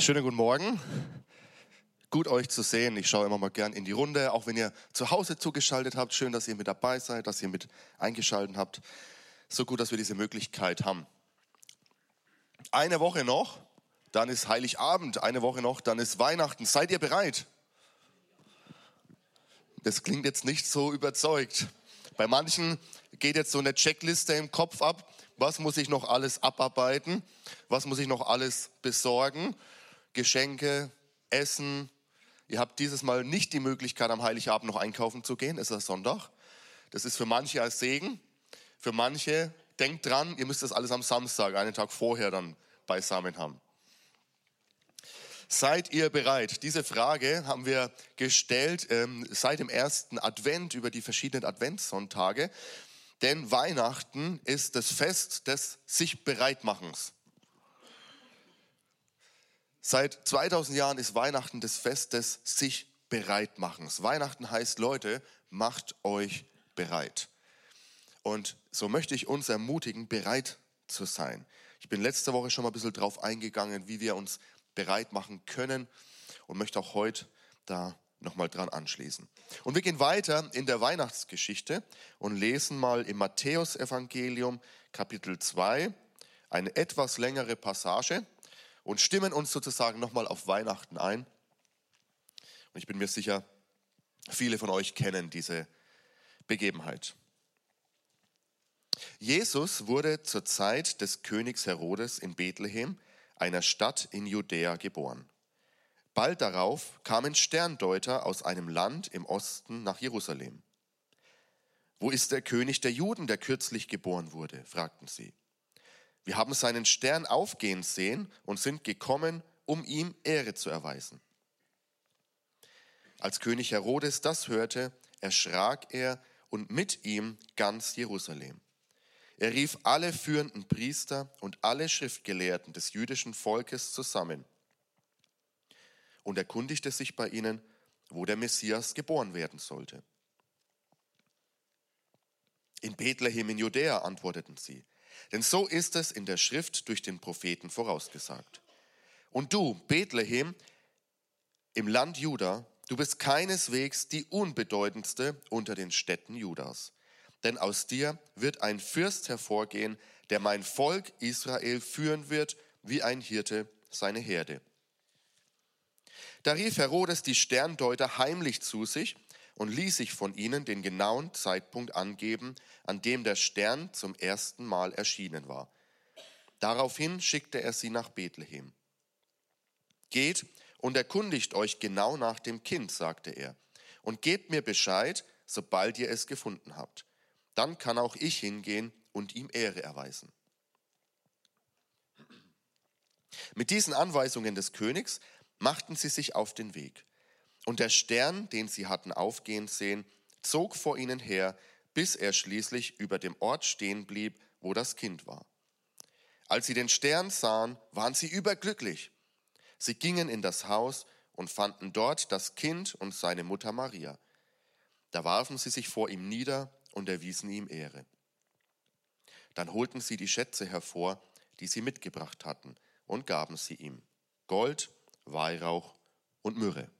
Schönen guten Morgen. Gut euch zu sehen. Ich schaue immer mal gern in die Runde, auch wenn ihr zu Hause zugeschaltet habt. Schön, dass ihr mit dabei seid, dass ihr mit eingeschaltet habt. So gut, dass wir diese Möglichkeit haben. Eine Woche noch, dann ist Heiligabend. Eine Woche noch, dann ist Weihnachten. Seid ihr bereit? Das klingt jetzt nicht so überzeugt. Bei manchen geht jetzt so eine Checkliste im Kopf ab. Was muss ich noch alles abarbeiten? Was muss ich noch alles besorgen? Geschenke, Essen. Ihr habt dieses Mal nicht die Möglichkeit, am Heiligabend noch einkaufen zu gehen. Es ist Sonntag. Das ist für manche als Segen. Für manche, denkt dran, ihr müsst das alles am Samstag, einen Tag vorher dann beisammen haben. Seid ihr bereit? Diese Frage haben wir gestellt ähm, seit dem ersten Advent über die verschiedenen Adventssonntage. Denn Weihnachten ist das Fest des sich Bereitmachens. Seit 2000 Jahren ist Weihnachten das Fest des sich Bereitmachens. Weihnachten heißt, Leute, macht euch bereit. Und so möchte ich uns ermutigen, bereit zu sein. Ich bin letzte Woche schon mal ein bisschen drauf eingegangen, wie wir uns bereit machen können und möchte auch heute da nochmal dran anschließen. Und wir gehen weiter in der Weihnachtsgeschichte und lesen mal im Matthäusevangelium Kapitel 2 eine etwas längere Passage und stimmen uns sozusagen nochmal auf Weihnachten ein. Und ich bin mir sicher, viele von euch kennen diese Begebenheit. Jesus wurde zur Zeit des Königs Herodes in Bethlehem, einer Stadt in Judäa, geboren. Bald darauf kamen Sterndeuter aus einem Land im Osten nach Jerusalem. Wo ist der König der Juden, der kürzlich geboren wurde? fragten sie. Wir haben seinen Stern aufgehen sehen und sind gekommen, um ihm Ehre zu erweisen. Als König Herodes das hörte, erschrak er und mit ihm ganz Jerusalem. Er rief alle führenden Priester und alle Schriftgelehrten des jüdischen Volkes zusammen und erkundigte sich bei ihnen, wo der Messias geboren werden sollte. In Bethlehem in Judäa antworteten sie. Denn so ist es in der Schrift durch den Propheten vorausgesagt. Und du, Bethlehem, im Land Juda, du bist keineswegs die unbedeutendste unter den Städten Judas. Denn aus dir wird ein Fürst hervorgehen, der mein Volk Israel führen wird, wie ein Hirte seine Herde. Da rief Herodes die Sterndeuter heimlich zu sich und ließ sich von ihnen den genauen Zeitpunkt angeben, an dem der Stern zum ersten Mal erschienen war. Daraufhin schickte er sie nach Bethlehem. Geht und erkundigt euch genau nach dem Kind, sagte er, und gebt mir Bescheid, sobald ihr es gefunden habt. Dann kann auch ich hingehen und ihm Ehre erweisen. Mit diesen Anweisungen des Königs machten sie sich auf den Weg. Und der Stern, den sie hatten aufgehen sehen, zog vor ihnen her, bis er schließlich über dem Ort stehen blieb, wo das Kind war. Als sie den Stern sahen, waren sie überglücklich. Sie gingen in das Haus und fanden dort das Kind und seine Mutter Maria. Da warfen sie sich vor ihm nieder und erwiesen ihm Ehre. Dann holten sie die Schätze hervor, die sie mitgebracht hatten, und gaben sie ihm Gold, Weihrauch und Myrrhe.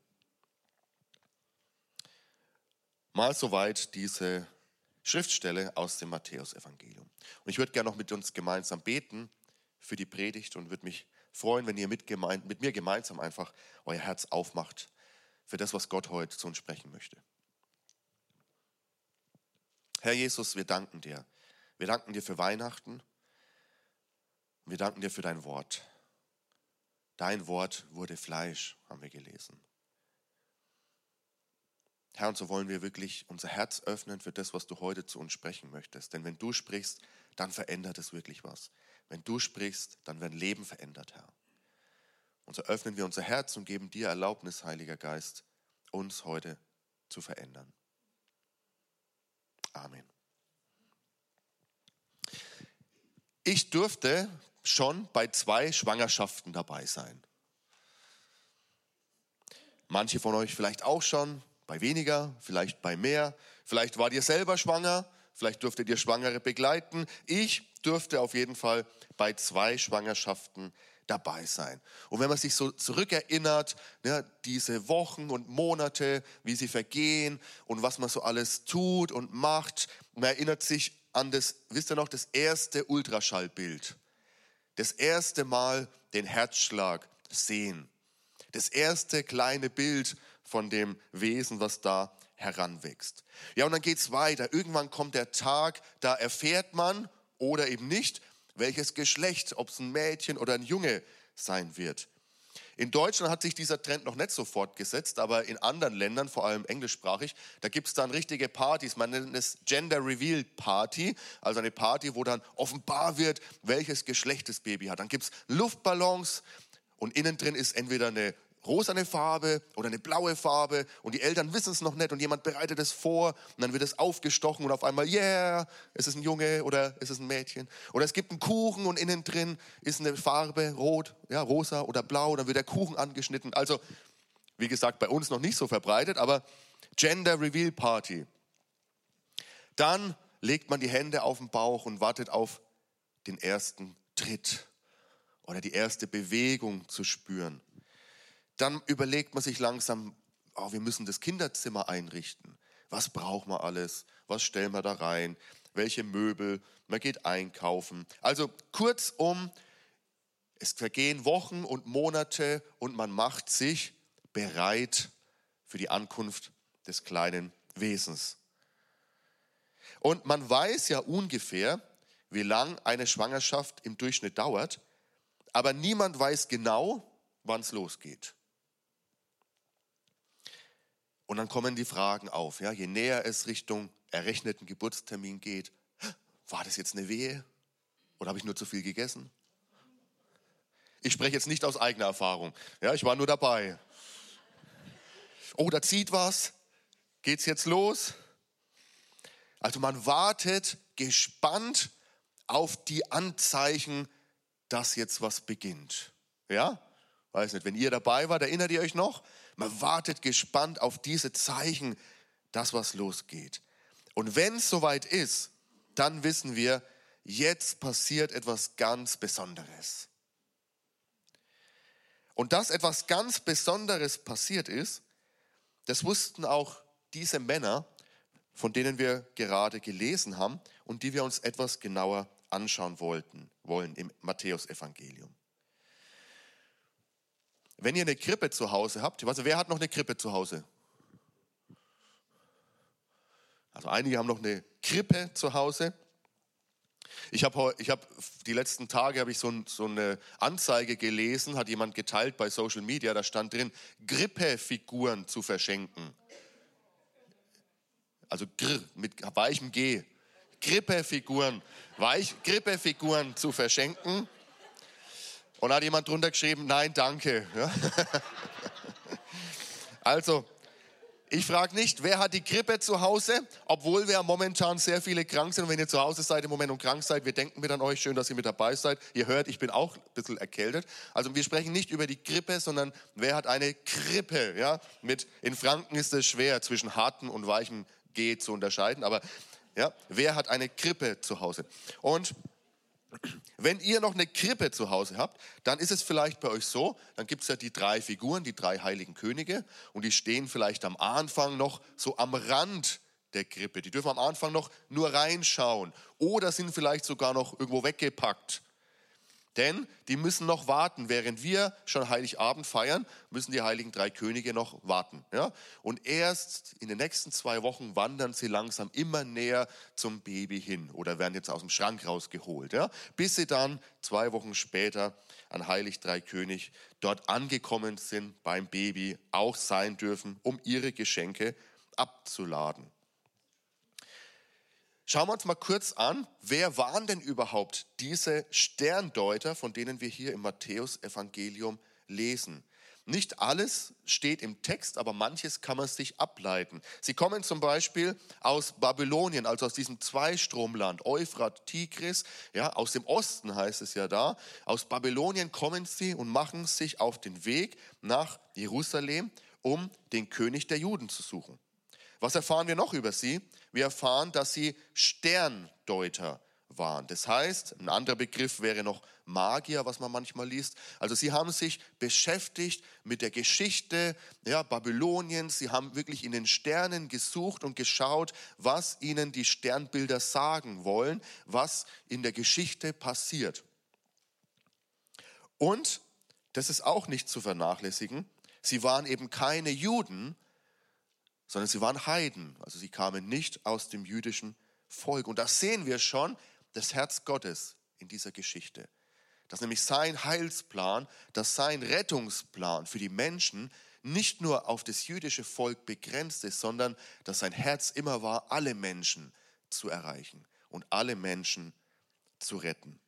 Mal soweit diese Schriftstelle aus dem Matthäusevangelium. Und ich würde gerne noch mit uns gemeinsam beten für die Predigt und würde mich freuen, wenn ihr mit, gemein, mit mir gemeinsam einfach euer Herz aufmacht für das, was Gott heute zu uns sprechen möchte. Herr Jesus, wir danken dir. Wir danken dir für Weihnachten. Wir danken dir für dein Wort. Dein Wort wurde Fleisch, haben wir gelesen. Herr, und so wollen wir wirklich unser Herz öffnen für das, was du heute zu uns sprechen möchtest. Denn wenn du sprichst, dann verändert es wirklich was. Wenn du sprichst, dann werden Leben verändert, Herr. Und so öffnen wir unser Herz und geben dir Erlaubnis, Heiliger Geist, uns heute zu verändern. Amen. Ich durfte schon bei zwei Schwangerschaften dabei sein. Manche von euch vielleicht auch schon, bei weniger, vielleicht bei mehr. Vielleicht wart ihr selber schwanger, vielleicht durftet ihr Schwangere begleiten. Ich durfte auf jeden Fall bei zwei Schwangerschaften dabei sein. Und wenn man sich so zurückerinnert, ne, diese Wochen und Monate, wie sie vergehen und was man so alles tut und macht, man erinnert sich an das, wisst ihr noch, das erste Ultraschallbild. Das erste Mal den Herzschlag sehen. Das erste kleine Bild von dem Wesen, was da heranwächst. Ja, und dann geht es weiter. Irgendwann kommt der Tag, da erfährt man oder eben nicht, welches Geschlecht, ob es ein Mädchen oder ein Junge sein wird. In Deutschland hat sich dieser Trend noch nicht so fortgesetzt, aber in anderen Ländern, vor allem englischsprachig, da gibt es dann richtige Partys. Man nennt es Gender Reveal Party, also eine Party, wo dann offenbar wird, welches Geschlecht das Baby hat. Dann gibt es Luftballons und innen drin ist entweder eine rosane Farbe oder eine blaue Farbe und die Eltern wissen es noch nicht und jemand bereitet es vor und dann wird es aufgestochen und auf einmal, yeah, ist es ein Junge oder ist es ein Mädchen. Oder es gibt einen Kuchen und innen drin ist eine Farbe, rot, ja, rosa oder blau, dann wird der Kuchen angeschnitten. Also, wie gesagt, bei uns noch nicht so verbreitet, aber Gender Reveal Party. Dann legt man die Hände auf den Bauch und wartet auf den ersten Tritt oder die erste Bewegung zu spüren dann überlegt man sich langsam, oh, wir müssen das Kinderzimmer einrichten. Was braucht man alles? Was stellen wir da rein? Welche Möbel? Man geht einkaufen. Also kurzum, es vergehen Wochen und Monate und man macht sich bereit für die Ankunft des kleinen Wesens. Und man weiß ja ungefähr, wie lang eine Schwangerschaft im Durchschnitt dauert, aber niemand weiß genau, wann es losgeht. Und dann kommen die Fragen auf. Ja? Je näher es Richtung errechneten Geburtstermin geht, war das jetzt eine Wehe? Oder habe ich nur zu viel gegessen? Ich spreche jetzt nicht aus eigener Erfahrung. Ja, ich war nur dabei. Oh, da zieht was. Geht's jetzt los? Also man wartet gespannt auf die Anzeichen, dass jetzt was beginnt. Ja? Weiß nicht, wenn ihr dabei wart, erinnert ihr euch noch? Man wartet gespannt auf diese Zeichen, dass was losgeht. Und wenn es soweit ist, dann wissen wir, jetzt passiert etwas ganz Besonderes. Und dass etwas ganz Besonderes passiert ist, das wussten auch diese Männer, von denen wir gerade gelesen haben und die wir uns etwas genauer anschauen wollten, wollen im Matthäusevangelium. Wenn ihr eine Krippe zu Hause habt, also wer hat noch eine Krippe zu Hause? Also einige haben noch eine Krippe zu Hause. Ich habe ich hab, die letzten Tage habe ich so, so, eine Anzeige gelesen, hat jemand geteilt bei Social Media, da stand drin, Grippefiguren zu verschenken. Also Gr mit weichem G. Grippefiguren, Weich, Grippefiguren zu verschenken. Und hat jemand drunter geschrieben, nein, danke. Ja? also, ich frage nicht, wer hat die Grippe zu Hause, obwohl wir momentan sehr viele krank sind. Und wenn ihr zu Hause seid im Moment und krank seid, wir denken mit an euch, schön, dass ihr mit dabei seid. Ihr hört, ich bin auch ein bisschen erkältet. Also wir sprechen nicht über die Grippe, sondern wer hat eine Grippe? Ja? Mit, in Franken ist es schwer, zwischen harten und weichen G zu unterscheiden. Aber ja, wer hat eine Grippe zu Hause? Und wenn ihr noch eine Krippe zu Hause habt, dann ist es vielleicht bei euch so, dann gibt es ja die drei Figuren, die drei heiligen Könige und die stehen vielleicht am Anfang noch so am Rand der Krippe. Die dürfen am Anfang noch nur reinschauen oder sind vielleicht sogar noch irgendwo weggepackt. Denn die müssen noch warten. Während wir schon Heiligabend feiern, müssen die heiligen drei Könige noch warten. Ja? Und erst in den nächsten zwei Wochen wandern sie langsam immer näher zum Baby hin oder werden jetzt aus dem Schrank rausgeholt. Ja? Bis sie dann zwei Wochen später an Heilig Drei König dort angekommen sind beim Baby, auch sein dürfen, um ihre Geschenke abzuladen. Schauen wir uns mal kurz an, wer waren denn überhaupt diese Sterndeuter, von denen wir hier im Matthäusevangelium lesen? Nicht alles steht im Text, aber manches kann man sich ableiten. Sie kommen zum Beispiel aus Babylonien, also aus diesem Zweistromland, Euphrat, Tigris, ja, aus dem Osten heißt es ja da. Aus Babylonien kommen sie und machen sich auf den Weg nach Jerusalem, um den König der Juden zu suchen. Was erfahren wir noch über sie? Wir erfahren, dass sie Sterndeuter waren. Das heißt, ein anderer Begriff wäre noch Magier, was man manchmal liest. Also sie haben sich beschäftigt mit der Geschichte ja, Babyloniens. Sie haben wirklich in den Sternen gesucht und geschaut, was ihnen die Sternbilder sagen wollen, was in der Geschichte passiert. Und, das ist auch nicht zu vernachlässigen, sie waren eben keine Juden, sondern sie waren Heiden. Also sie kamen nicht aus dem jüdischen Volk. Und das sehen wir schon, das Herz Gottes in dieser Geschichte. Dass nämlich sein Heilsplan, dass sein Rettungsplan für die Menschen nicht nur auf das jüdische Volk begrenzt ist, sondern dass sein Herz immer war, alle Menschen zu erreichen und alle Menschen zu retten.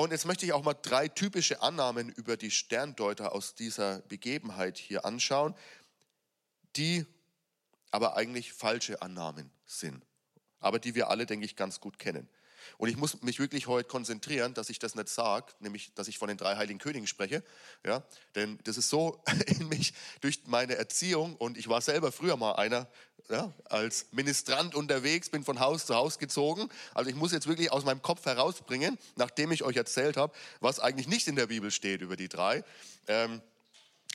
Und jetzt möchte ich auch mal drei typische Annahmen über die Sterndeuter aus dieser Begebenheit hier anschauen, die aber eigentlich falsche Annahmen sind, aber die wir alle, denke ich, ganz gut kennen. Und ich muss mich wirklich heute konzentrieren, dass ich das nicht sage, nämlich, dass ich von den drei heiligen Königen spreche. Ja, denn das ist so in mich durch meine Erziehung und ich war selber früher mal einer, ja, als Ministrant unterwegs, bin von Haus zu Haus gezogen. Also ich muss jetzt wirklich aus meinem Kopf herausbringen, nachdem ich euch erzählt habe, was eigentlich nicht in der Bibel steht über die drei. Ähm,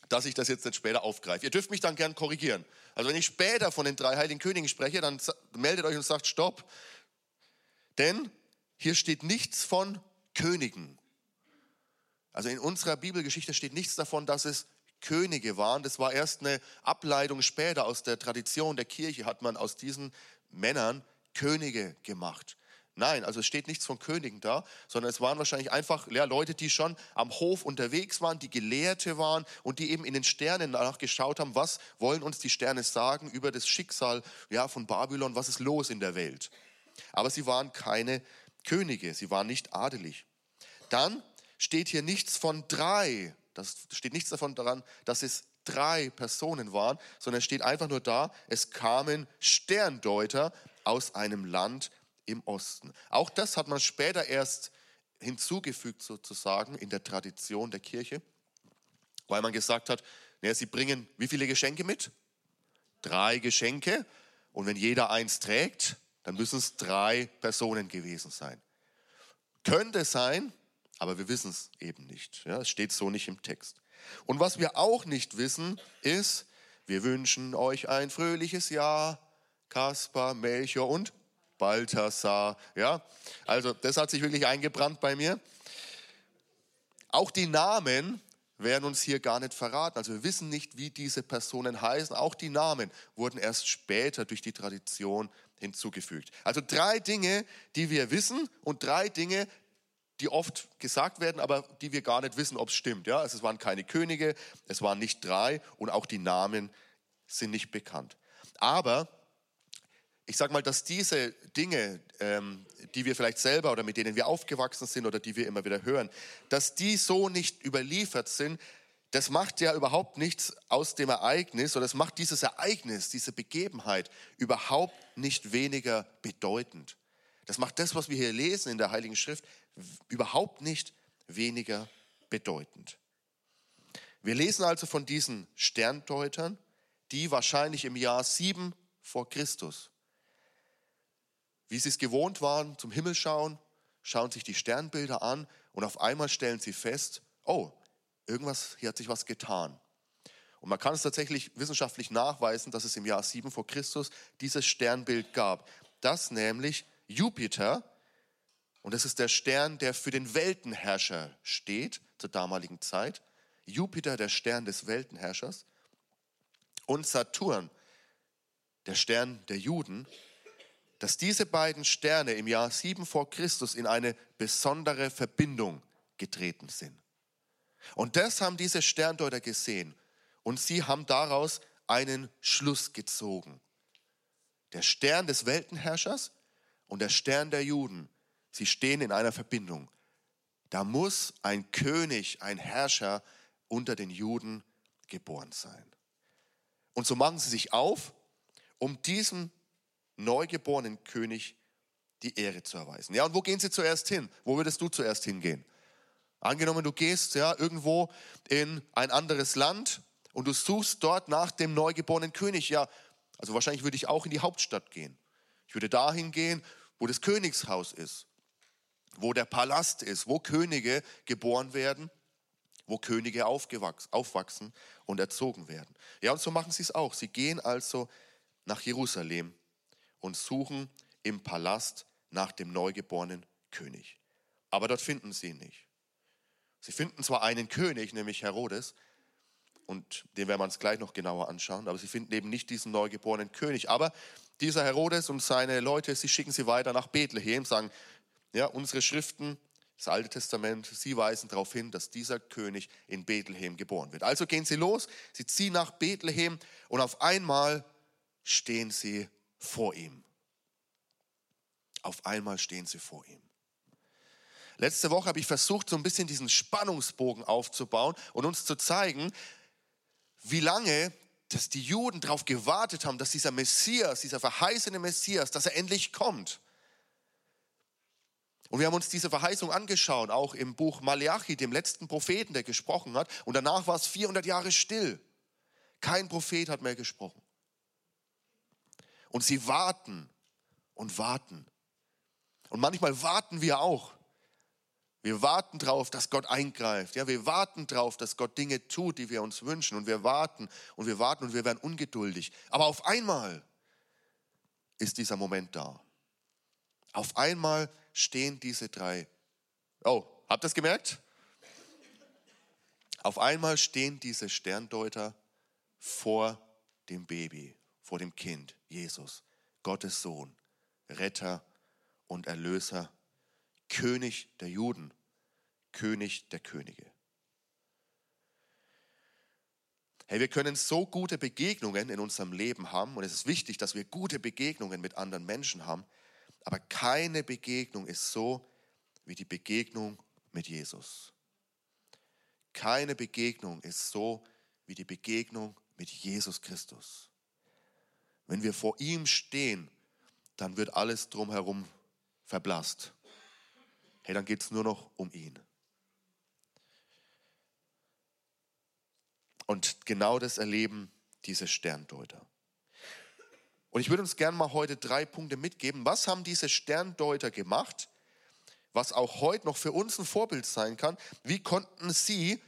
dass ich das jetzt nicht später aufgreife. Ihr dürft mich dann gern korrigieren. Also wenn ich später von den drei heiligen Königen spreche, dann meldet euch und sagt Stopp. Denn hier steht nichts von Königen. Also in unserer Bibelgeschichte steht nichts davon, dass es Könige waren. Das war erst eine Ableitung später aus der Tradition der Kirche, hat man aus diesen Männern Könige gemacht. Nein, also es steht nichts von Königen da, sondern es waren wahrscheinlich einfach ja, Leute, die schon am Hof unterwegs waren, die Gelehrte waren und die eben in den Sternen nachgeschaut haben, was wollen uns die Sterne sagen über das Schicksal ja, von Babylon, was ist los in der Welt. Aber sie waren keine Könige, sie waren nicht adelig. Dann steht hier nichts von drei, das steht nichts davon daran, dass es drei Personen waren, sondern es steht einfach nur da, es kamen Sterndeuter aus einem Land im Osten. Auch das hat man später erst hinzugefügt sozusagen in der Tradition der Kirche, weil man gesagt hat, naja, sie bringen wie viele Geschenke mit? Drei Geschenke. Und wenn jeder eins trägt, dann müssen es drei Personen gewesen sein. Könnte sein, aber wir wissen es eben nicht. Ja, es steht so nicht im Text. Und was wir auch nicht wissen, ist, wir wünschen euch ein fröhliches Jahr, Kaspar, Melchior und Balthasar. Ja, also das hat sich wirklich eingebrannt bei mir. Auch die Namen werden uns hier gar nicht verraten. Also wir wissen nicht, wie diese Personen heißen. Auch die Namen wurden erst später durch die Tradition hinzugefügt. Also drei Dinge, die wir wissen und drei Dinge, die oft gesagt werden, aber die wir gar nicht wissen, ob es stimmt. Ja? Also es waren keine Könige, es waren nicht drei und auch die Namen sind nicht bekannt. Aber ich sage mal, dass diese Dinge, ähm, die wir vielleicht selber oder mit denen wir aufgewachsen sind oder die wir immer wieder hören, dass die so nicht überliefert sind, das macht ja überhaupt nichts aus dem Ereignis oder das macht dieses Ereignis, diese Begebenheit überhaupt nicht weniger bedeutend. Das macht das, was wir hier lesen in der Heiligen Schrift, überhaupt nicht weniger bedeutend. Wir lesen also von diesen Sterndeutern, die wahrscheinlich im Jahr 7 vor Christus wie sie es gewohnt waren, zum Himmel schauen, schauen sich die Sternbilder an und auf einmal stellen sie fest, oh, irgendwas, hier hat sich was getan. Und man kann es tatsächlich wissenschaftlich nachweisen, dass es im Jahr 7 vor Christus dieses Sternbild gab. Das nämlich Jupiter, und das ist der Stern, der für den Weltenherrscher steht zur damaligen Zeit. Jupiter, der Stern des Weltenherrschers. Und Saturn, der Stern der Juden, dass diese beiden Sterne im Jahr 7 vor Christus in eine besondere Verbindung getreten sind. Und das haben diese Sterndeuter gesehen und sie haben daraus einen Schluss gezogen. Der Stern des Weltenherrschers und der Stern der Juden, sie stehen in einer Verbindung. Da muss ein König, ein Herrscher unter den Juden geboren sein. Und so machen sie sich auf, um diesem neugeborenen König die Ehre zu erweisen. Ja, und wo gehen sie zuerst hin? Wo würdest du zuerst hingehen? Angenommen, du gehst ja irgendwo in ein anderes Land und du suchst dort nach dem neugeborenen König. Ja, also wahrscheinlich würde ich auch in die Hauptstadt gehen. Ich würde dahin gehen, wo das Königshaus ist, wo der Palast ist, wo Könige geboren werden, wo Könige aufwachsen und erzogen werden. Ja, und so machen sie es auch. Sie gehen also nach Jerusalem und suchen im Palast nach dem neugeborenen König. Aber dort finden sie ihn nicht. Sie finden zwar einen König, nämlich Herodes, und den werden wir uns gleich noch genauer anschauen, aber sie finden eben nicht diesen neugeborenen König. Aber dieser Herodes und seine Leute, sie schicken sie weiter nach Bethlehem, sagen, ja, unsere Schriften, das Alte Testament, sie weisen darauf hin, dass dieser König in Bethlehem geboren wird. Also gehen sie los, sie ziehen nach Bethlehem und auf einmal stehen sie vor ihm. Auf einmal stehen sie vor ihm. Letzte Woche habe ich versucht, so ein bisschen diesen Spannungsbogen aufzubauen und uns zu zeigen, wie lange dass die Juden darauf gewartet haben, dass dieser Messias, dieser verheißene Messias, dass er endlich kommt. Und wir haben uns diese Verheißung angeschaut, auch im Buch Malachi, dem letzten Propheten, der gesprochen hat. Und danach war es 400 Jahre still. Kein Prophet hat mehr gesprochen. Und sie warten und warten. Und manchmal warten wir auch. Wir warten darauf, dass Gott eingreift. Ja, wir warten darauf, dass Gott Dinge tut, die wir uns wünschen. Und wir warten und wir warten und wir werden ungeduldig. Aber auf einmal ist dieser Moment da. Auf einmal stehen diese drei. Oh, habt ihr das gemerkt? Auf einmal stehen diese Sterndeuter vor dem Baby, vor dem Kind, Jesus, Gottes Sohn, Retter und Erlöser König der Juden, König der Könige. Hey, wir können so gute Begegnungen in unserem Leben haben und es ist wichtig, dass wir gute Begegnungen mit anderen Menschen haben, aber keine Begegnung ist so wie die Begegnung mit Jesus. Keine Begegnung ist so wie die Begegnung mit Jesus Christus. Wenn wir vor ihm stehen, dann wird alles drumherum verblasst hey, dann geht es nur noch um ihn. Und genau das erleben diese Sterndeuter. Und ich würde uns gerne mal heute drei Punkte mitgeben. Was haben diese Sterndeuter gemacht, was auch heute noch für uns ein Vorbild sein kann? Wie konnten sie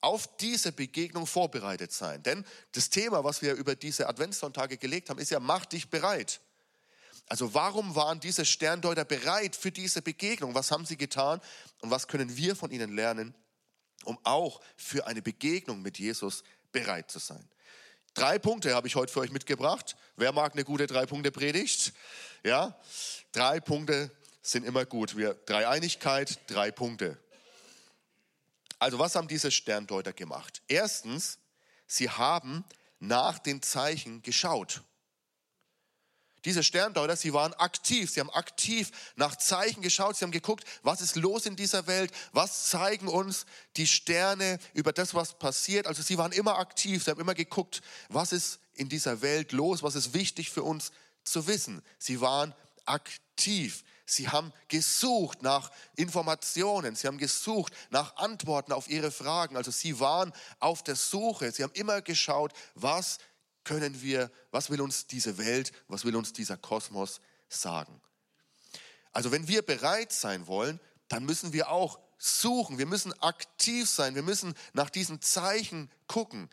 auf diese Begegnung vorbereitet sein? Denn das Thema, was wir über diese Adventssonntage gelegt haben, ist ja, mach dich bereit. Also warum waren diese Sterndeuter bereit für diese Begegnung? Was haben sie getan und was können wir von ihnen lernen, um auch für eine Begegnung mit Jesus bereit zu sein? Drei Punkte habe ich heute für euch mitgebracht. Wer mag eine gute drei Punkte Predigt? Ja, drei Punkte sind immer gut. Wir drei Einigkeit, drei Punkte. Also was haben diese Sterndeuter gemacht? Erstens, sie haben nach den Zeichen geschaut. Diese Sterndeuter, sie waren aktiv, sie haben aktiv nach Zeichen geschaut, sie haben geguckt, was ist los in dieser Welt, was zeigen uns die Sterne über das, was passiert. Also sie waren immer aktiv, sie haben immer geguckt, was ist in dieser Welt los, was ist wichtig für uns zu wissen. Sie waren aktiv. Sie haben gesucht nach Informationen, sie haben gesucht nach Antworten auf ihre Fragen. Also sie waren auf der Suche, sie haben immer geschaut, was können wir, was will uns diese Welt, was will uns dieser Kosmos sagen? Also wenn wir bereit sein wollen, dann müssen wir auch suchen, wir müssen aktiv sein, wir müssen nach diesen Zeichen gucken.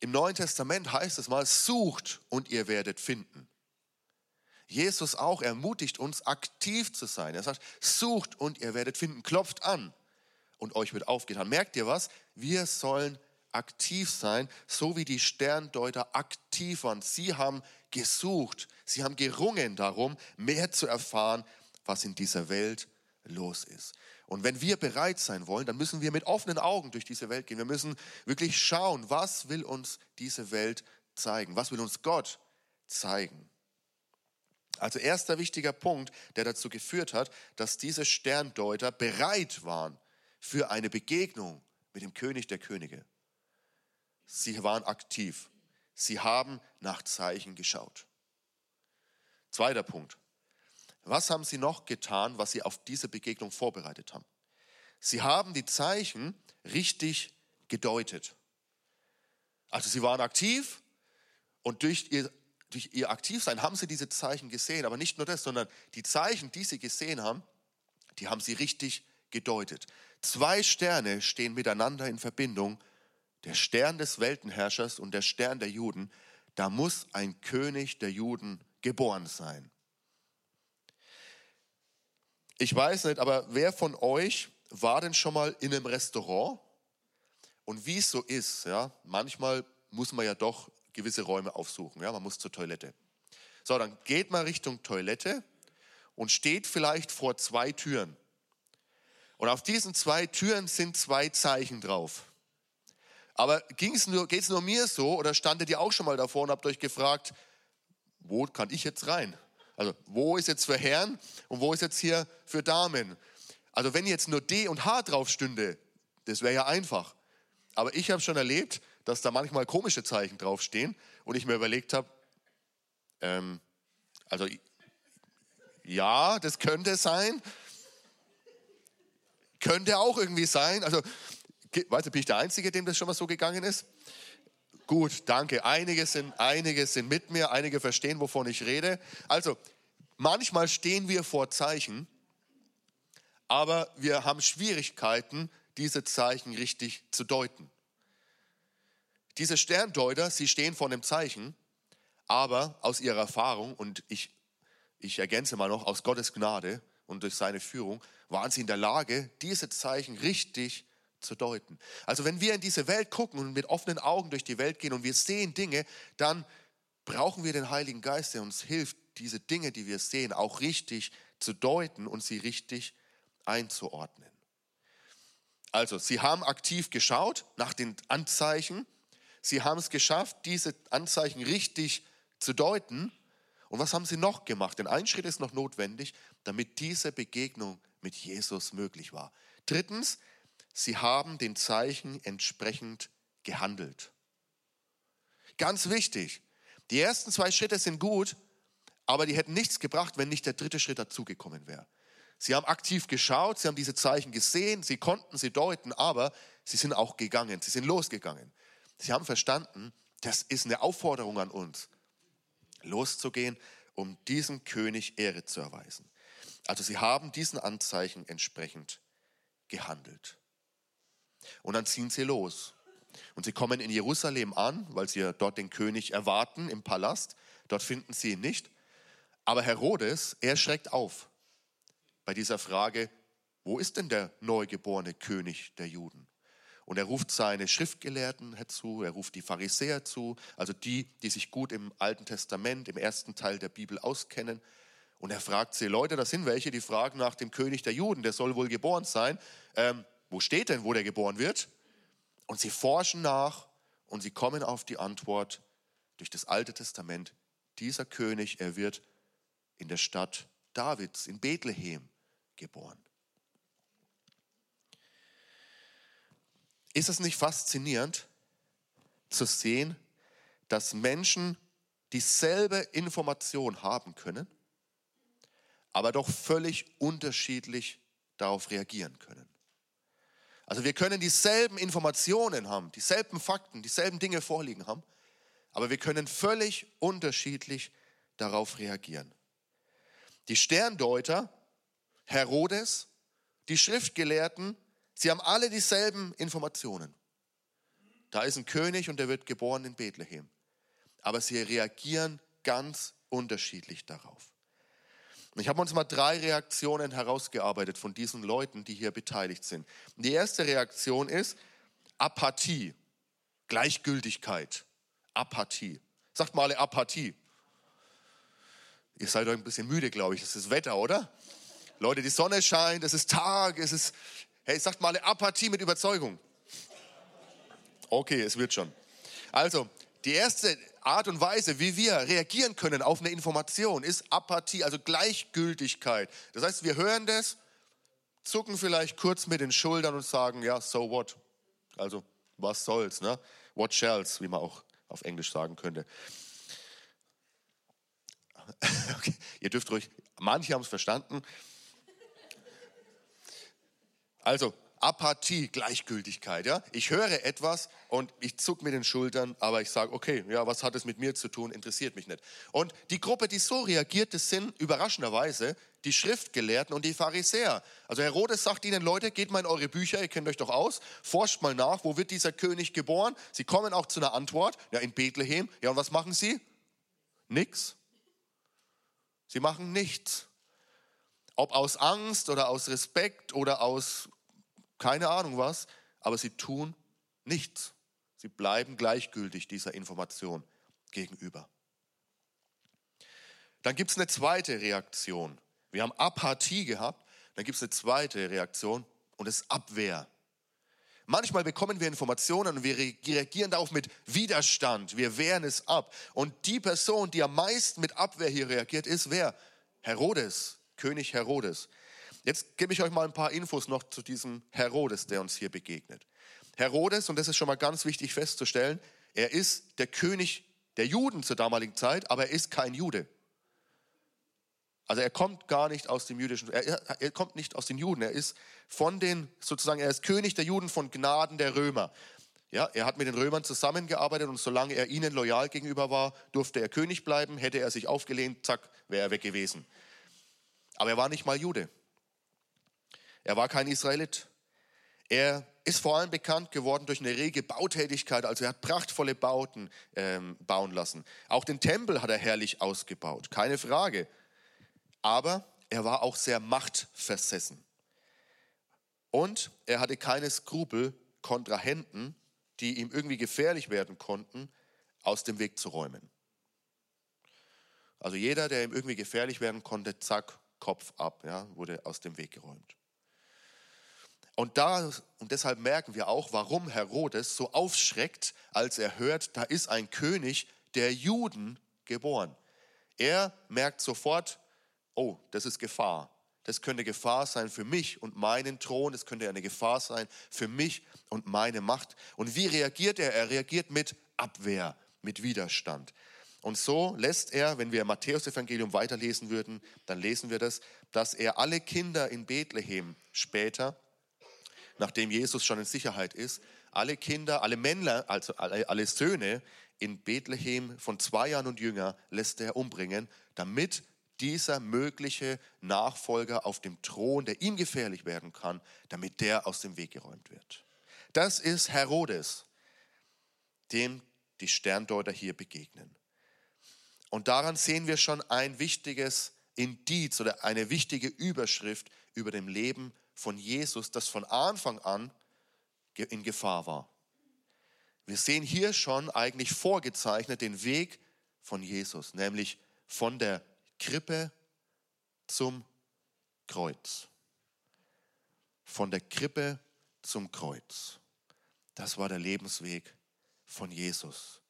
Im Neuen Testament heißt es mal, sucht und ihr werdet finden. Jesus auch ermutigt uns, aktiv zu sein. Er sagt, sucht und ihr werdet finden, klopft an und euch wird aufgetan. Merkt ihr was? Wir sollen aktiv sein, so wie die Sterndeuter aktiv waren. Sie haben gesucht, sie haben gerungen darum, mehr zu erfahren, was in dieser Welt los ist. Und wenn wir bereit sein wollen, dann müssen wir mit offenen Augen durch diese Welt gehen. Wir müssen wirklich schauen, was will uns diese Welt zeigen? Was will uns Gott zeigen? Also erster wichtiger Punkt, der dazu geführt hat, dass diese Sterndeuter bereit waren für eine Begegnung mit dem König der Könige. Sie waren aktiv. Sie haben nach Zeichen geschaut. Zweiter Punkt. Was haben sie noch getan, was sie auf diese Begegnung vorbereitet haben? Sie haben die Zeichen richtig gedeutet. Also sie waren aktiv und durch, ihr, durch ihr Aktivsein haben sie diese Zeichen gesehen. Aber nicht nur das, sondern die Zeichen, die sie gesehen haben, die haben sie richtig gedeutet. Zwei Sterne stehen miteinander in Verbindung. Der Stern des Weltenherrschers und der Stern der Juden. Da muss ein König der Juden geboren sein. Ich weiß nicht, aber wer von euch war denn schon mal in einem Restaurant? Und wie es so ist, ja, manchmal muss man ja doch gewisse Räume aufsuchen. Ja, man muss zur Toilette. So, dann geht man Richtung Toilette und steht vielleicht vor zwei Türen. Und auf diesen zwei Türen sind zwei Zeichen drauf. Aber ging's nur, geht's nur mir so oder standet ihr auch schon mal davor und habt euch gefragt, wo kann ich jetzt rein? Also, wo ist jetzt für Herren und wo ist jetzt hier für Damen? Also, wenn jetzt nur D und H drauf stünde, das wäre ja einfach. Aber ich habe schon erlebt, dass da manchmal komische Zeichen draufstehen und ich mir überlegt habe, ähm, also ja, das könnte sein, könnte auch irgendwie sein. Also, weißt du, bin ich der Einzige, dem das schon mal so gegangen ist? Gut, danke. Einige sind, einige sind mit mir, einige verstehen, wovon ich rede. Also, manchmal stehen wir vor Zeichen, aber wir haben Schwierigkeiten, diese Zeichen richtig zu deuten. Diese Sterndeuter, sie stehen vor einem Zeichen, aber aus ihrer Erfahrung, und ich, ich ergänze mal noch, aus Gottes Gnade und durch seine Führung, waren sie in der Lage, diese Zeichen richtig zu deuten. Also wenn wir in diese Welt gucken und mit offenen Augen durch die Welt gehen und wir sehen Dinge, dann brauchen wir den Heiligen Geist, der uns hilft, diese Dinge, die wir sehen, auch richtig zu deuten und sie richtig einzuordnen. Also, sie haben aktiv geschaut nach den Anzeichen. Sie haben es geschafft, diese Anzeichen richtig zu deuten. Und was haben sie noch gemacht? Denn ein Schritt ist noch notwendig, damit diese Begegnung mit Jesus möglich war. Drittens, sie haben den Zeichen entsprechend gehandelt. Ganz wichtig, die ersten zwei Schritte sind gut, aber die hätten nichts gebracht, wenn nicht der dritte Schritt dazugekommen wäre. Sie haben aktiv geschaut, sie haben diese Zeichen gesehen, sie konnten sie deuten, aber sie sind auch gegangen, sie sind losgegangen. Sie haben verstanden, das ist eine Aufforderung an uns, loszugehen, um diesem König Ehre zu erweisen. Also sie haben diesen Anzeichen entsprechend gehandelt. Und dann ziehen sie los. Und sie kommen in Jerusalem an, weil sie dort den König erwarten im Palast. Dort finden sie ihn nicht. Aber Herodes, er schreckt auf bei dieser Frage, wo ist denn der neugeborene König der Juden? Und er ruft seine Schriftgelehrten herzu, er ruft die Pharisäer zu, also die, die sich gut im Alten Testament, im ersten Teil der Bibel auskennen. Und er fragt sie, Leute, das sind welche, die fragen nach dem König der Juden, der soll wohl geboren sein. Ähm, wo steht denn, wo der geboren wird? Und sie forschen nach und sie kommen auf die Antwort durch das Alte Testament. Dieser König, er wird in der Stadt Davids, in Bethlehem geboren. Ist es nicht faszinierend zu sehen, dass Menschen dieselbe Information haben können, aber doch völlig unterschiedlich darauf reagieren können? Also wir können dieselben Informationen haben, dieselben Fakten, dieselben Dinge vorliegen haben, aber wir können völlig unterschiedlich darauf reagieren. Die Sterndeuter, Herodes, die Schriftgelehrten, sie haben alle dieselben Informationen. Da ist ein König und der wird geboren in Bethlehem. Aber sie reagieren ganz unterschiedlich darauf. Ich habe uns mal drei Reaktionen herausgearbeitet von diesen Leuten, die hier beteiligt sind. Die erste Reaktion ist Apathie, Gleichgültigkeit, Apathie. Sagt mal alle Apathie. Ihr seid euch ein bisschen müde, glaube ich. Das ist Wetter, oder? Leute, die Sonne scheint, es ist Tag, es ist, hey, sagt mal eine Apathie mit Überzeugung. Okay, es wird schon. Also, die erste Art und Weise, wie wir reagieren können auf eine Information, ist Apathie, also Gleichgültigkeit. Das heißt, wir hören das, zucken vielleicht kurz mit den Schultern und sagen, ja, so what? Also, was soll's, ne? What shells, wie man auch auf Englisch sagen könnte. Okay, ihr dürft ruhig, manche haben es verstanden. Also, Apathie, Gleichgültigkeit. Ja? Ich höre etwas und ich zuck mit den Schultern, aber ich sage, okay, ja, was hat es mit mir zu tun, interessiert mich nicht. Und die Gruppe, die so reagiert, das sind überraschenderweise die Schriftgelehrten und die Pharisäer. Also Herodes sagt ihnen, Leute, geht mal in eure Bücher, ihr kennt euch doch aus, forscht mal nach, wo wird dieser König geboren? Sie kommen auch zu einer Antwort, ja, in Bethlehem. Ja, und was machen sie? Nix. Sie machen nichts. Ob aus Angst oder aus Respekt oder aus keine Ahnung was, aber sie tun nichts. Sie bleiben gleichgültig dieser Information gegenüber. Dann gibt es eine zweite Reaktion. Wir haben Apathie gehabt, dann gibt es eine zweite Reaktion und das ist Abwehr. Manchmal bekommen wir Informationen und wir reagieren darauf mit Widerstand. Wir wehren es ab. Und die Person, die am meisten mit Abwehr hier reagiert, ist wer? Herodes, König Herodes. Jetzt gebe ich euch mal ein paar Infos noch zu diesem Herodes, der uns hier begegnet. Herodes, und das ist schon mal ganz wichtig festzustellen, er ist der König der Juden zur damaligen Zeit, aber er ist kein Jude. Also er kommt gar nicht aus dem jüdischen, er, er, kommt nicht aus den Juden, er ist von den, sozusagen, er ist König der Juden von Gnaden der Römer. Ja, er hat mit den Römern zusammengearbeitet und solange er ihnen loyal gegenüber war, durfte er König bleiben. Hätte er sich aufgelehnt, zack, wäre er weg gewesen. Aber er war nicht mal Jude. Er war kein Israelit. Er ist vor allem bekannt geworden durch eine rege Bautätigkeit, also er hat prachtvolle Bauten ähm, bauen lassen. Auch den Tempel hat er herrlich ausgebaut, keine Frage. Aber er war auch sehr machtversessen. Und er hatte keine Skrupel, Kontrahenten, die ihm irgendwie gefährlich werden konnten, aus dem Weg zu räumen. Also jeder, der ihm irgendwie gefährlich werden konnte, zack, Kopf ab, ja, wurde aus dem Weg geräumt. Und, da, und deshalb merken wir auch, warum Herodes so aufschreckt, als er hört, da ist ein König der Juden geboren. Er merkt sofort, oh, das ist Gefahr. Das könnte Gefahr sein für mich und meinen Thron. Das könnte eine Gefahr sein für mich und meine Macht. Und wie reagiert er? Er reagiert mit Abwehr, mit Widerstand. Und so lässt er, wenn wir Matthäus Evangelium weiterlesen würden, dann lesen wir das, dass er alle Kinder in Bethlehem später nachdem Jesus schon in Sicherheit ist, alle Kinder, alle Männer, also alle, alle Söhne in Bethlehem von zwei Jahren und jünger lässt er umbringen, damit dieser mögliche Nachfolger auf dem Thron, der ihm gefährlich werden kann, damit der aus dem Weg geräumt wird. Das ist Herodes, dem die Sterndeuter hier begegnen. Und daran sehen wir schon ein wichtiges Indiz oder eine wichtige Überschrift über dem Leben von Jesus, das von Anfang an in Gefahr war. Wir sehen hier schon eigentlich vorgezeichnet den Weg von Jesus, nämlich von der Krippe zum Kreuz. Von der Krippe zum Kreuz. Das war der Lebensweg von Jesus.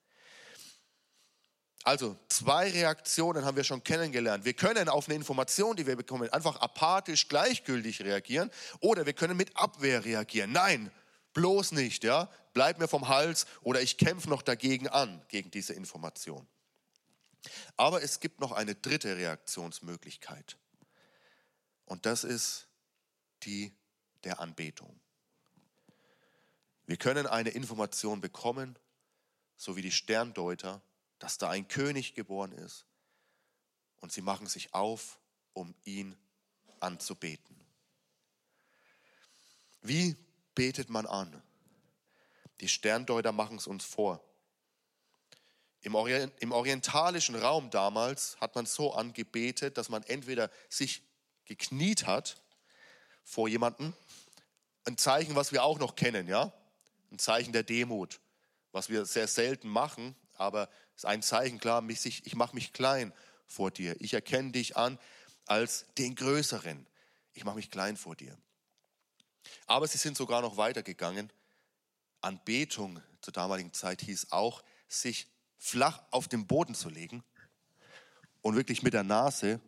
Also zwei Reaktionen haben wir schon kennengelernt. Wir können auf eine Information, die wir bekommen, einfach apathisch, gleichgültig reagieren oder wir können mit Abwehr reagieren. Nein, bloß nicht, ja? Bleib mir vom Hals oder ich kämpfe noch dagegen an, gegen diese Information. Aber es gibt noch eine dritte Reaktionsmöglichkeit. Und das ist die der Anbetung. Wir können eine Information bekommen, so wie die Sterndeuter, dass da ein König geboren ist. Und sie machen sich auf, um ihn anzubeten. Wie betet man an? Die Sterndeuter machen es uns vor. Im, Orient, Im, orientalischen Raum damals hat man so angebetet, dass man entweder sich gekniet hat vor jemanden, ein Zeichen, was wir auch noch kennen, ja, ein Zeichen der Demut, was wir sehr selten machen, aber ist ein Zeichen, klar, ich mache mich klein vor dir. Ich erkenne dich an als den Größeren. Ich mache mich klein vor dir. Aber sie sind sogar noch weitergegangen. Anbetung zur damaligen Zeit hieß auch, sich flach auf den Boden zu legen und wirklich mit der Nase,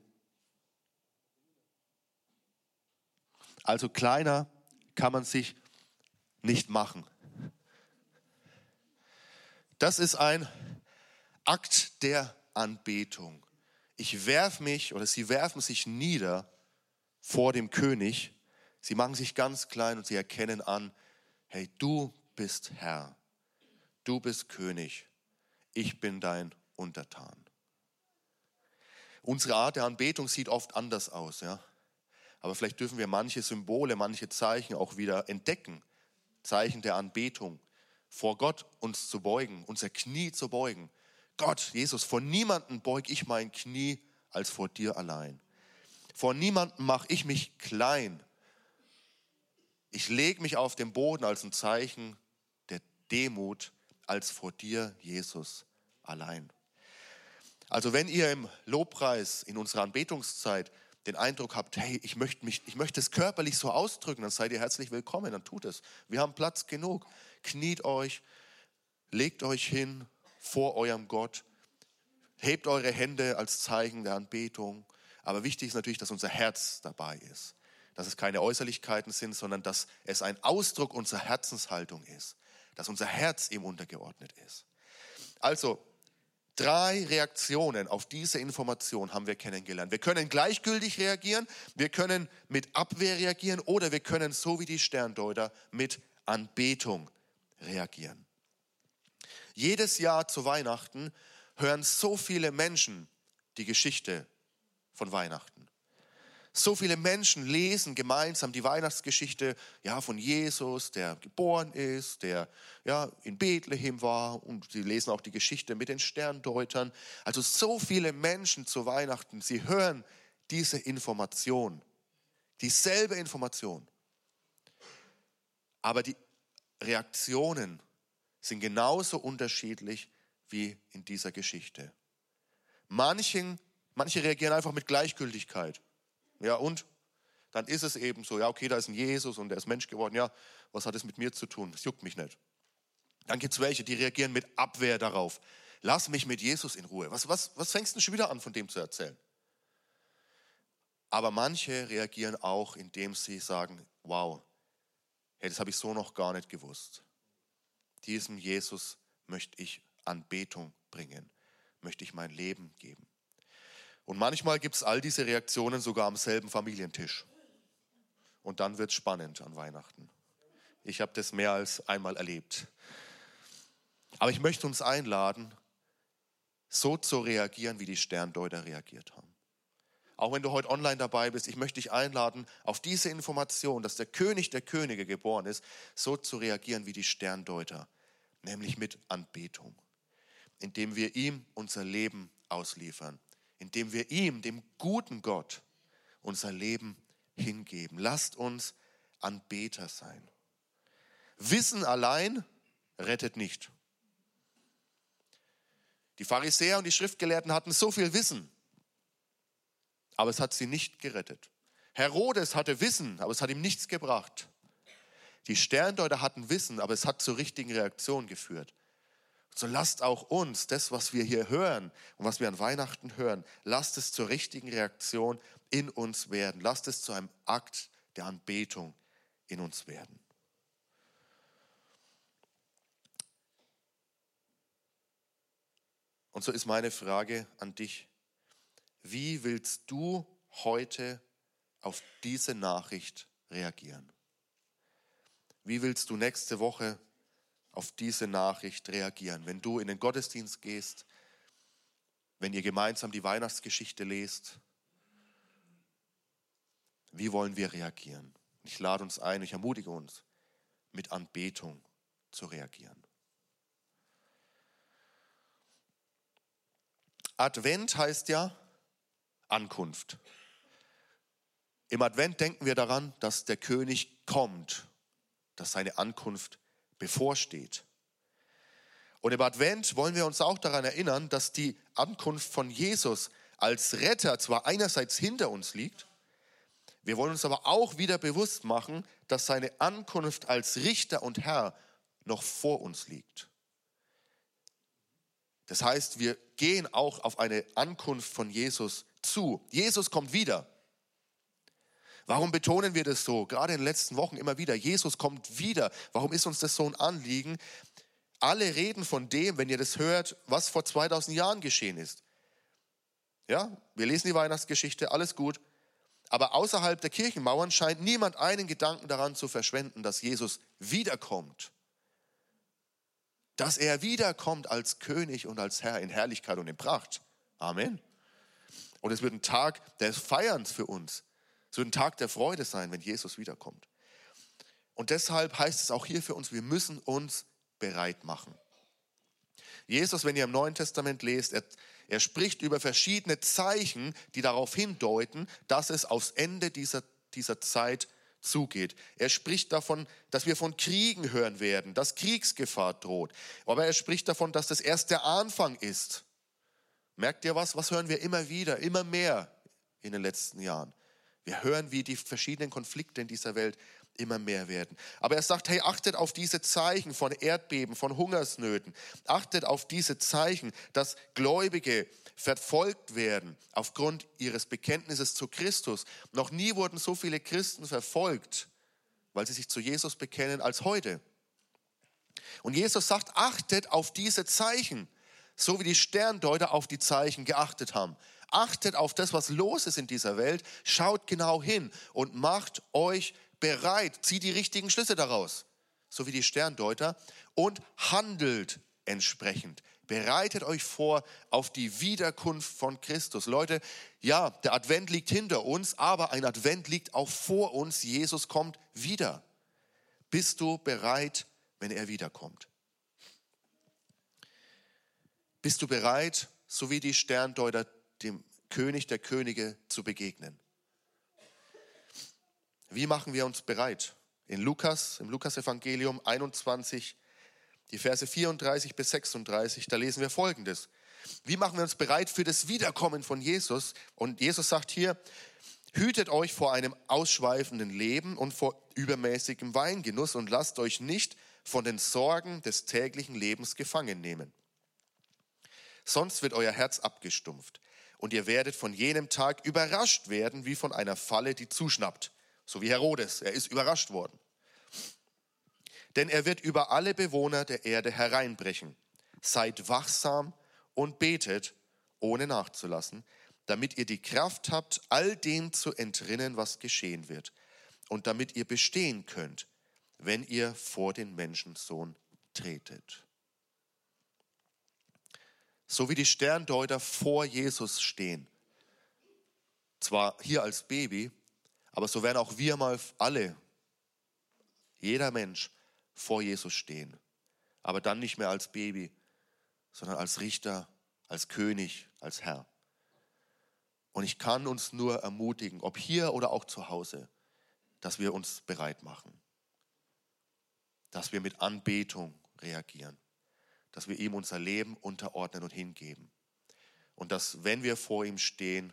also kleiner kann man sich nicht machen. Das ist ein Akt der Anbetung. Ich werf mich oder sie werfen sich nieder vor dem König. Sie machen sich ganz klein und sie erkennen an, hey, du bist Herr, du bist König, ich bin dein Untertan. Unsere Art der Anbetung sieht oft anders aus, ja. Aber vielleicht dürfen wir manche Symbole, manche Zeichen auch wieder entdecken. Zeichen der Anbetung. Vor Gott uns zu beugen, unser Knie zu beugen. Gott, Jesus, vor niemandem beug ich mein Knie als vor dir allein. Vor niemandem mache ich mich klein. Ich lege mich auf den Boden als ein Zeichen der Demut, als vor dir, Jesus, allein. Also wenn ihr im Lobpreis in unserer Anbetungszeit den Eindruck habt, hey, ich möchte, mich, ich möchte es körperlich so ausdrücken, dann seid ihr herzlich willkommen, dann tut es. Wir haben Platz genug. Kniet euch, legt euch hin vor eurem Gott, hebt eure Hände als Zeichen der Anbetung. Aber wichtig ist natürlich, dass unser Herz dabei ist. Dass es keine Äußerlichkeiten sind, sondern dass es ein Ausdruck unserer Herzenshaltung ist. Dass unser Herz ihm untergeordnet ist. Also, Drei Reaktionen auf diese Information haben wir kennengelernt. Wir können gleichgültig reagieren, wir können mit Abwehr reagieren oder wir können so wie die Sterndeuter mit Anbetung reagieren. Jedes Jahr zu Weihnachten hören so viele Menschen die Geschichte von Weihnachten. So viele Menschen lesen gemeinsam die Weihnachtsgeschichte ja, von Jesus, der geboren ist, der ja, in Bethlehem war und sie lesen auch die Geschichte mit den Sterndeutern. Also so viele Menschen zu Weihnachten, sie hören diese Information, dieselbe Information. Aber die Reaktionen sind genauso unterschiedlich wie in dieser Geschichte. Manchen, manche reagieren einfach mit Gleichgültigkeit. Ja, und? Dann ist es eben so, ja, okay, da ist ein Jesus und der ist Mensch geworden. Ja, was hat es mit mir zu tun? Das juckt mich nicht. Dann gibt es welche, die reagieren mit Abwehr darauf. Lass mich mit Jesus in Ruhe. Was, was, was fängst du schon wieder an, von dem zu erzählen? Aber manche reagieren auch, indem sie sagen, wow, hey, das habe ich so noch gar nicht gewusst. Diesem Jesus möchte ich Anbetung bringen, möchte ich mein Leben geben. Und manchmal gibt es all diese Reaktionen sogar am selben Familientisch. Und dann wird es spannend an Weihnachten. Ich habe das mehr als einmal erlebt. Aber ich möchte uns einladen, so zu reagieren, wie die Sterndeuter reagiert haben. Auch wenn du heute online dabei bist, ich möchte dich einladen, auf diese Information, dass der König der Könige geboren ist, so zu reagieren wie die Sterndeuter, nämlich mit Anbetung, indem wir ihm unser Leben ausliefern indem wir ihm, dem guten Gott, unser Leben hingeben. Lasst uns Anbeter sein. Wissen allein rettet nicht. Die Pharisäer und die Schriftgelehrten hatten so viel Wissen, aber es hat sie nicht gerettet. Herodes hatte Wissen, aber es hat ihm nichts gebracht. Die Sterndeuter hatten Wissen, aber es hat zur richtigen Reaktion geführt. So lasst auch uns das, was wir hier hören und was wir an Weihnachten hören, lasst es zur richtigen Reaktion in uns werden. Lasst es zu einem Akt der Anbetung in uns werden. Und so ist meine Frage an dich. Wie willst du heute auf diese Nachricht reagieren? Wie willst du nächste Woche auf diese Nachricht reagieren. Wenn du in den Gottesdienst gehst, wenn ihr gemeinsam die Weihnachtsgeschichte lest, wie wollen wir reagieren? Ich lade uns ein, ich ermutige uns, mit Anbetung zu reagieren. Advent heißt ja Ankunft. Im Advent denken wir daran, dass der König kommt, dass seine Ankunft bevorsteht. Und im Advent wollen wir uns auch daran erinnern, dass die Ankunft von Jesus als Retter zwar einerseits hinter uns liegt, wir wollen uns aber auch wieder bewusst machen, dass seine Ankunft als Richter und Herr noch vor uns liegt. Das heißt, wir gehen auch auf eine Ankunft von Jesus zu. Jesus kommt wieder. Warum betonen wir das so? Gerade in den letzten Wochen immer wieder. Jesus kommt wieder. Warum ist uns das so ein Anliegen? Alle reden von dem, wenn ihr das hört, was vor 2000 Jahren geschehen ist. Ja, wir lesen die Weihnachtsgeschichte, alles gut. Aber außerhalb der Kirchenmauern scheint niemand einen Gedanken daran zu verschwenden, dass Jesus wiederkommt. Dass er wiederkommt als König und als Herr in Herrlichkeit und in Pracht. Amen. Und es wird ein Tag des Feierns für uns. Es wird ein Tag der Freude sein, wenn Jesus wiederkommt. Und deshalb heißt es auch hier für uns, wir müssen uns bereit machen. Jesus, wenn ihr im Neuen Testament lest, er, er spricht über verschiedene Zeichen, die darauf hindeuten, dass es aufs Ende dieser, dieser Zeit zugeht. Er spricht davon, dass wir von Kriegen hören werden, dass Kriegsgefahr droht. Aber er spricht davon, dass das erst der Anfang ist. Merkt ihr was? Was hören wir immer wieder, immer mehr in den letzten Jahren? Wir hören, wie die verschiedenen Konflikte in dieser Welt immer mehr werden. Aber er sagt, hey, achtet auf diese Zeichen von Erdbeben, von Hungersnöten. Achtet auf diese Zeichen, dass Gläubige verfolgt werden aufgrund ihres Bekenntnisses zu Christus. Noch nie wurden so viele Christen verfolgt, weil sie sich zu Jesus bekennen, als heute. Und Jesus sagt, achtet auf diese Zeichen, so wie die Sterndeuter auf die Zeichen geachtet haben. Achtet auf das, was los ist in dieser Welt, schaut genau hin und macht euch bereit, zieht die richtigen Schlüsse daraus, so wie die Sterndeuter, und handelt entsprechend. Bereitet euch vor auf die Wiederkunft von Christus. Leute, ja, der Advent liegt hinter uns, aber ein Advent liegt auch vor uns. Jesus kommt wieder. Bist du bereit, wenn er wiederkommt? Bist du bereit, so wie die Sterndeuter, dem König der Könige zu begegnen? Wie machen wir uns bereit? In Lukas, im Lukas-Evangelium 21, die Verse 34 bis 36, da lesen wir Folgendes. Wie machen wir uns bereit für das Wiederkommen von Jesus? Und Jesus sagt hier, hütet euch vor einem ausschweifenden Leben und vor übermäßigem Weingenuss und lasst euch nicht von den Sorgen des täglichen Lebens gefangen nehmen. Sonst wird euer Herz abgestumpft und ihr werdet von jenem Tag überrascht werden wie von einer Falle, die zuschnappt so wie Herodes. Er ist überrascht worden. Denn er wird über alle Bewohner der Erde hereinbrechen. Seid wachsam und betet, ohne nachzulassen, damit ihr die Kraft habt, all dem zu entrinnen, was geschehen wird, und damit ihr bestehen könnt, wenn ihr vor den Menschensohn tretet. So wie die Sterndeuter vor Jesus stehen, zwar hier als Baby, aber so werden auch wir mal alle, jeder Mensch, vor Jesus stehen. Aber dann nicht mehr als Baby, sondern als Richter, als König, als Herr. Und ich kann uns nur ermutigen, ob hier oder auch zu Hause, dass wir uns bereit machen. Dass wir mit Anbetung reagieren. Dass wir ihm unser Leben unterordnen und hingeben. Und dass, wenn wir vor ihm stehen,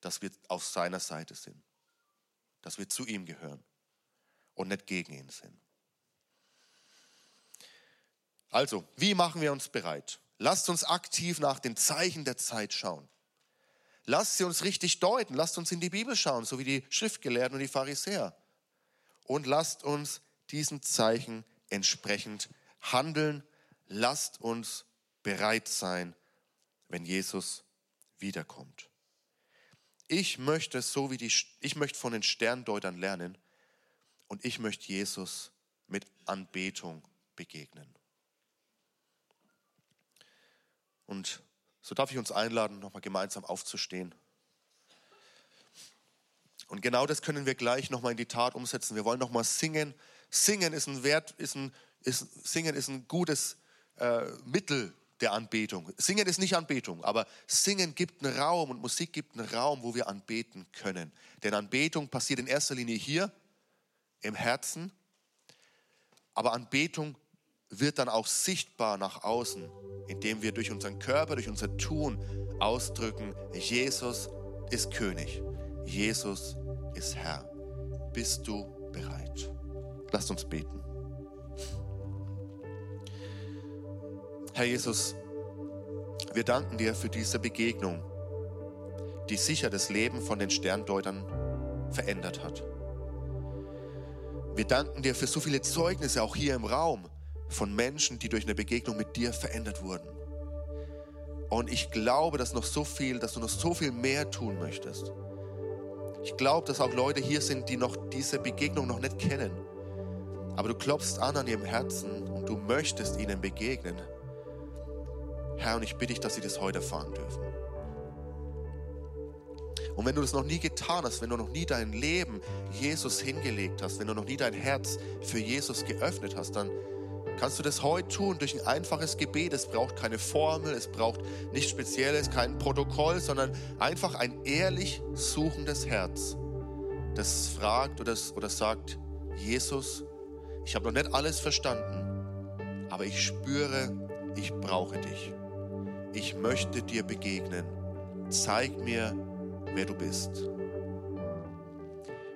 dass wir auf seiner Seite sind dass wir zu ihm gehören und nicht gegen ihn sind. Also, wie machen wir uns bereit? Lasst uns aktiv nach den Zeichen der Zeit schauen. Lasst sie uns richtig deuten. Lasst uns in die Bibel schauen, so wie die Schriftgelehrten und die Pharisäer. Und lasst uns diesen Zeichen entsprechend handeln. Lasst uns bereit sein, wenn Jesus wiederkommt. Ich möchte so wie die, ich möchte von den Sterndeutern lernen und ich möchte Jesus mit Anbetung begegnen. Und so darf ich uns einladen, nochmal gemeinsam aufzustehen. Und genau das können wir gleich nochmal in die Tat umsetzen. Wir wollen nochmal singen. Singen ist ein Wert, ist ein, ist, singen ist ein gutes äh, Mittel, der Anbetung. Singen ist nicht Anbetung, aber Singen gibt einen Raum und Musik gibt einen Raum, wo wir anbeten können. Denn Anbetung passiert in erster Linie hier im Herzen, aber Anbetung wird dann auch sichtbar nach außen, indem wir durch unseren Körper, durch unser Tun ausdrücken, Jesus ist König, Jesus ist Herr. Bist du bereit? Lasst uns beten. Herr Jesus, wir danken dir für diese Begegnung, die sicher das Leben von den Sterndeutern verändert hat. Wir danken dir für so viele Zeugnisse auch hier im Raum von Menschen, die durch eine Begegnung mit dir verändert wurden. Und ich glaube, dass noch so viel, dass du noch so viel mehr tun möchtest. Ich glaube, dass auch Leute hier sind, die noch diese Begegnung noch nicht kennen. Aber du klopfst an an ihrem Herzen und du möchtest ihnen begegnen. Herr, und ich bitte dich, dass sie das heute erfahren dürfen. Und wenn du das noch nie getan hast, wenn du noch nie dein Leben Jesus hingelegt hast, wenn du noch nie dein Herz für Jesus geöffnet hast, dann kannst du das heute tun durch ein einfaches Gebet. Es braucht keine Formel, es braucht nichts Spezielles, kein Protokoll, sondern einfach ein ehrlich suchendes Herz, das fragt oder, oder sagt, Jesus, ich habe noch nicht alles verstanden, aber ich spüre, ich brauche dich. Ich möchte dir begegnen. Zeig mir, wer du bist.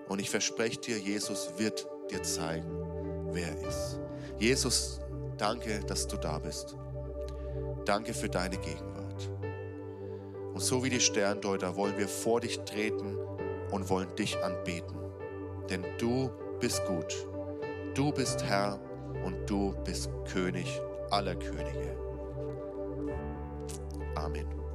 Und ich verspreche dir, Jesus wird dir zeigen, wer er ist. Jesus, danke, dass du da bist. Danke für deine Gegenwart. Und so wie die Sterndeuter wollen wir vor dich treten und wollen dich anbeten. Denn du bist gut. Du bist Herr und du bist König aller Könige. Amen.